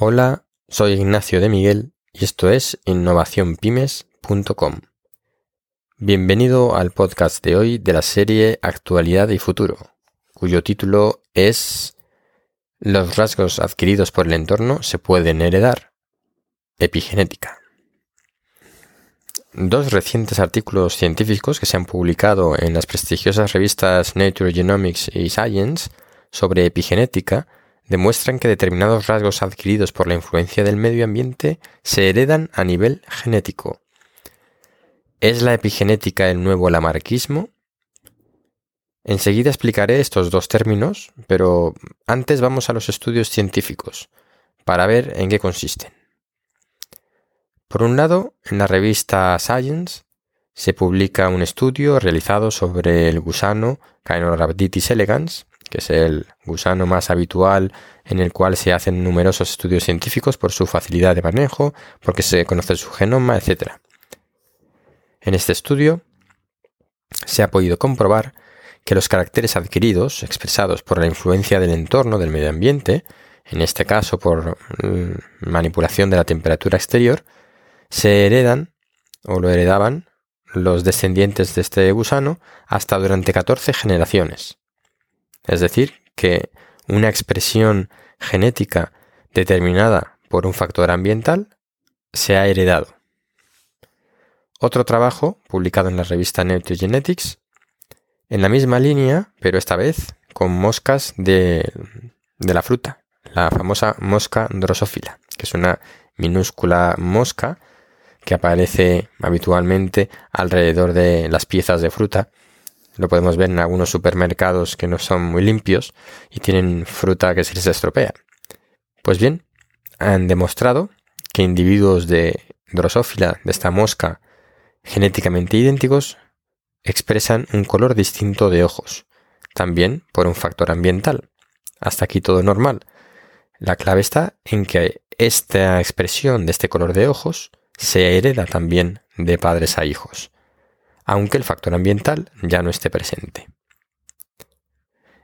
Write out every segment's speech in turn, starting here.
Hola, soy Ignacio de Miguel y esto es innovacionpymes.com. Bienvenido al podcast de hoy de la serie Actualidad y Futuro, cuyo título es Los rasgos adquiridos por el entorno se pueden heredar. Epigenética. Dos recientes artículos científicos que se han publicado en las prestigiosas revistas Nature Genomics y Science sobre epigenética demuestran que determinados rasgos adquiridos por la influencia del medio ambiente se heredan a nivel genético. ¿Es la epigenética el nuevo lamarquismo? Enseguida explicaré estos dos términos, pero antes vamos a los estudios científicos, para ver en qué consisten. Por un lado, en la revista Science se publica un estudio realizado sobre el gusano Caenorhabditis elegans, que es el gusano más habitual en el cual se hacen numerosos estudios científicos por su facilidad de manejo, porque se conoce su genoma, etc. En este estudio se ha podido comprobar que los caracteres adquiridos, expresados por la influencia del entorno del medio ambiente, en este caso por mm, manipulación de la temperatura exterior, se heredan o lo heredaban los descendientes de este gusano hasta durante 14 generaciones. Es decir, que una expresión genética determinada por un factor ambiental se ha heredado. Otro trabajo, publicado en la revista Nature Genetics, en la misma línea, pero esta vez con moscas de, de la fruta, la famosa mosca drosófila, que es una minúscula mosca que aparece habitualmente alrededor de las piezas de fruta lo podemos ver en algunos supermercados que no son muy limpios y tienen fruta que se les estropea. Pues bien, han demostrado que individuos de drosófila de esta mosca genéticamente idénticos expresan un color distinto de ojos, también por un factor ambiental. Hasta aquí todo normal. La clave está en que esta expresión de este color de ojos se hereda también de padres a hijos aunque el factor ambiental ya no esté presente.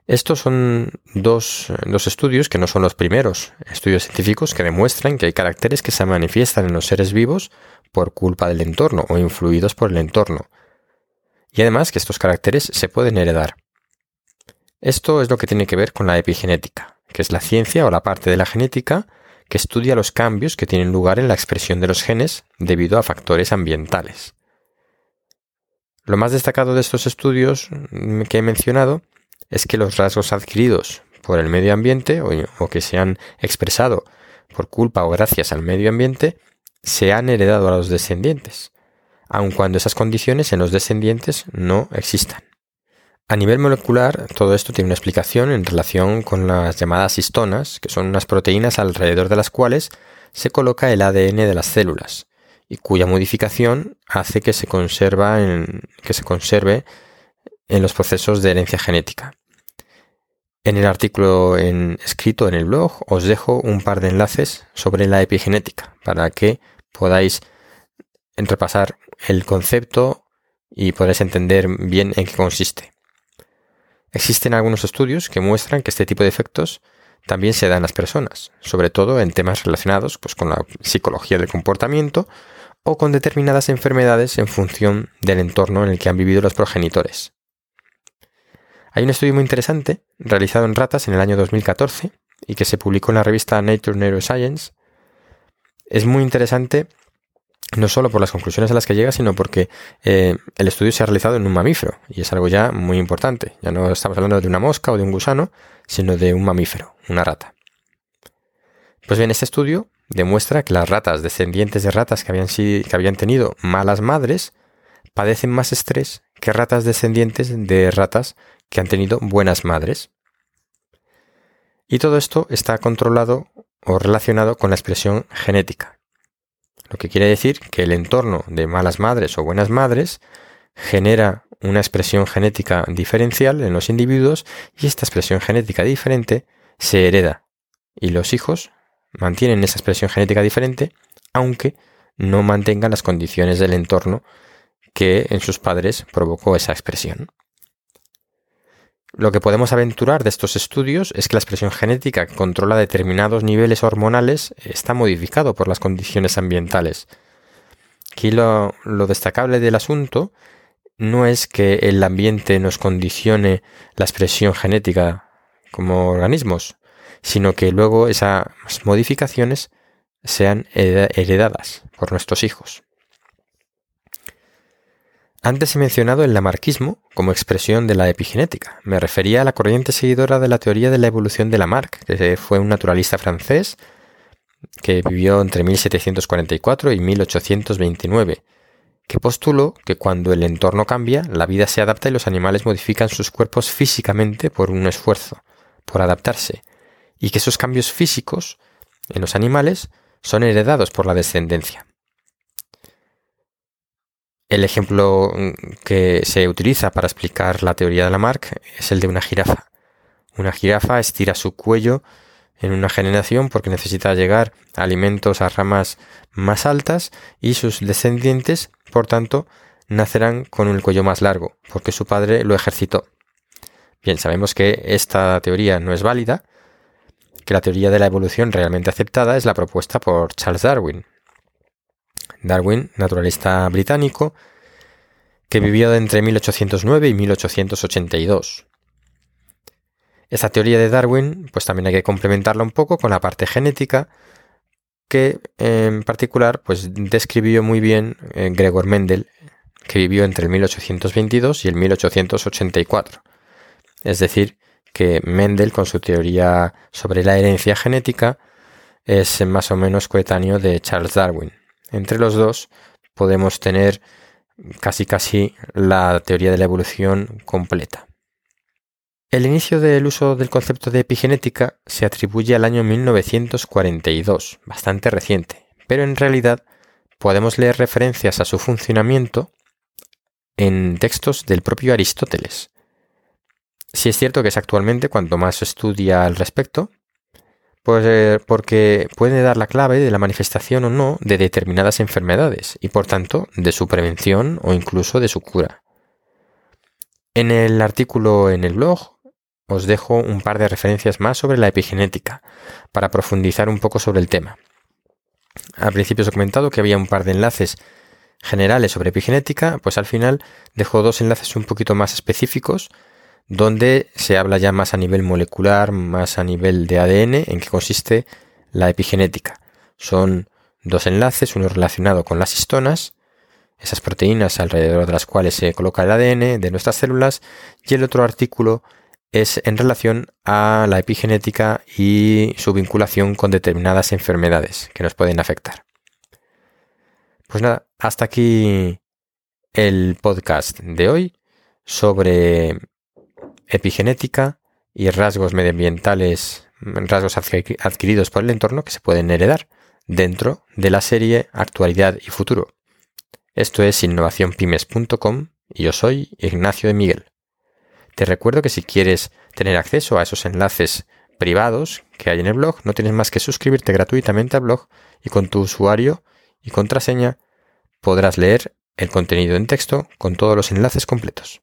Estos son dos, estudios que no son los primeros estudios científicos que demuestran que hay caracteres que se manifiestan en los seres vivos por culpa del entorno o influidos por el entorno. Y además que estos caracteres se pueden heredar. Esto es lo que tiene que ver con la epigenética, que es la ciencia o la parte de la genética que estudia los cambios que tienen lugar en la expresión de los genes debido a factores ambientales. Lo más destacado de estos estudios que he mencionado es que los rasgos adquiridos por el medio ambiente o, que se han expresado por culpa o gracias al medio ambiente se han heredado a los descendientes, aun cuando esas condiciones en los descendientes no existan. A nivel molecular, todo esto tiene una explicación en relación con las llamadas histonas, que son unas proteínas alrededor de las cuales se coloca el ADN de las células, y cuya modificación hace que se, en, que se conserve en los procesos de herencia genética. En el artículo escrito en el blog os dejo un par de enlaces sobre la epigenética para que podáis repasar el concepto y podáis entender bien en qué consiste. Existen algunos estudios que muestran que este tipo de efectos también se dan en las personas, sobre todo en temas relacionados pues, con la psicología del comportamiento o con determinadas enfermedades en función del entorno en el que han vivido los progenitores. Hay un estudio muy interesante realizado en ratas en el año 2014 y que se publicó en la revista Nature Neuroscience. Es muy interesante no solo por las conclusiones a las que llega, sino porque eh, el estudio se ha realizado en un mamífero y es algo ya muy importante. Ya no estamos hablando de una mosca o de un gusano, sino de un mamífero, una rata. Pues bien, este estudio demuestra que las ratas descendientes de ratas que habían, que habían tenido malas madres padecen más estrés que ratas descendientes de ratas que han tenido buenas madres. Y todo esto está controlado o relacionado con la expresión genética. Lo que quiere decir que el entorno de malas madres o buenas madres genera una expresión genética diferencial en los individuos y esta expresión genética diferente se hereda y los hijos mantienen esa expresión genética diferente, aunque no mantengan las condiciones del entorno que en sus padres provocó esa expresión. Lo que podemos aventurar de estos estudios es que la expresión genética que controla determinados niveles hormonales está modificado por las condiciones ambientales. Aquí lo, lo destacable del asunto no es que el ambiente nos condicione la expresión genética como organismos, sino que luego esas modificaciones sean heredadas por nuestros hijos. Antes he mencionado el lamarquismo como expresión de la epigenética. Me refería a la corriente seguidora de la teoría de la evolución de Lamarck, que fue un naturalista francés que vivió entre 1744 y 1829, que postuló que cuando el entorno cambia, la vida se adapta y los animales modifican sus cuerpos físicamente por un esfuerzo, por adaptarse, y que esos cambios físicos en los animales son heredados por la descendencia. El ejemplo mm, que se utiliza para explicar la teoría de Lamarck es el de una jirafa. Una jirafa estira su cuello en una generación porque necesita llegar a alimentos a ramas más altas y sus descendientes, por tanto, nacerán con el cuello más largo porque su padre lo ejercitó. Bien, sabemos que esta teoría no es válida, que la teoría de la evolución realmente aceptada es la propuesta por Charles Darwin, Darwin, naturalista británico, que vivió entre 1809 y 1882. Esta teoría de Darwin, pues también hay que complementarla un poco con la parte genética, que en particular, pues describió muy bien eh, Gregor Mendel, que vivió entre el 1822 y el 1884. Es decir, que Mendel, con su teoría sobre la herencia genética, es más o menos coetáneo de Charles Darwin. Entre los dos podemos tener casi casi la teoría de la evolución completa. El inicio del uso del concepto de epigenética se atribuye al año 1942, bastante reciente, pero en realidad podemos leer referencias a su funcionamiento en textos del propio Aristóteles. Si es cierto que es actualmente cuanto más se estudia al respecto, pues porque puede dar la clave de la manifestación o no de determinadas enfermedades y por tanto de su prevención o incluso de su cura. En el artículo en el blog os dejo un par de referencias más sobre la epigenética para profundizar un poco sobre el tema. Al principio os he comentado que había un par de enlaces generales sobre epigenética, pues al final dejo dos enlaces un poquito más específicos donde se habla ya más a nivel molecular, más a nivel de ADN, en qué consiste la epigenética. Son dos enlaces, uno relacionado con las histonas, esas proteínas alrededor de las cuales se coloca el ADN de nuestras células, y el otro artículo es en relación a la epigenética y su vinculación con determinadas enfermedades que nos pueden afectar. Pues nada, hasta aquí el podcast de hoy sobre epigenética y rasgos medioambientales, rasgos adquiridos por el entorno que se pueden heredar dentro de la serie Actualidad y Futuro. Esto es innovacionpymes.com y yo soy Ignacio de Miguel. Te recuerdo que si quieres tener acceso a esos enlaces privados que hay en el blog, no tienes más que suscribirte gratuitamente al blog y con tu usuario y contraseña podrás leer el contenido en texto con todos los enlaces completos.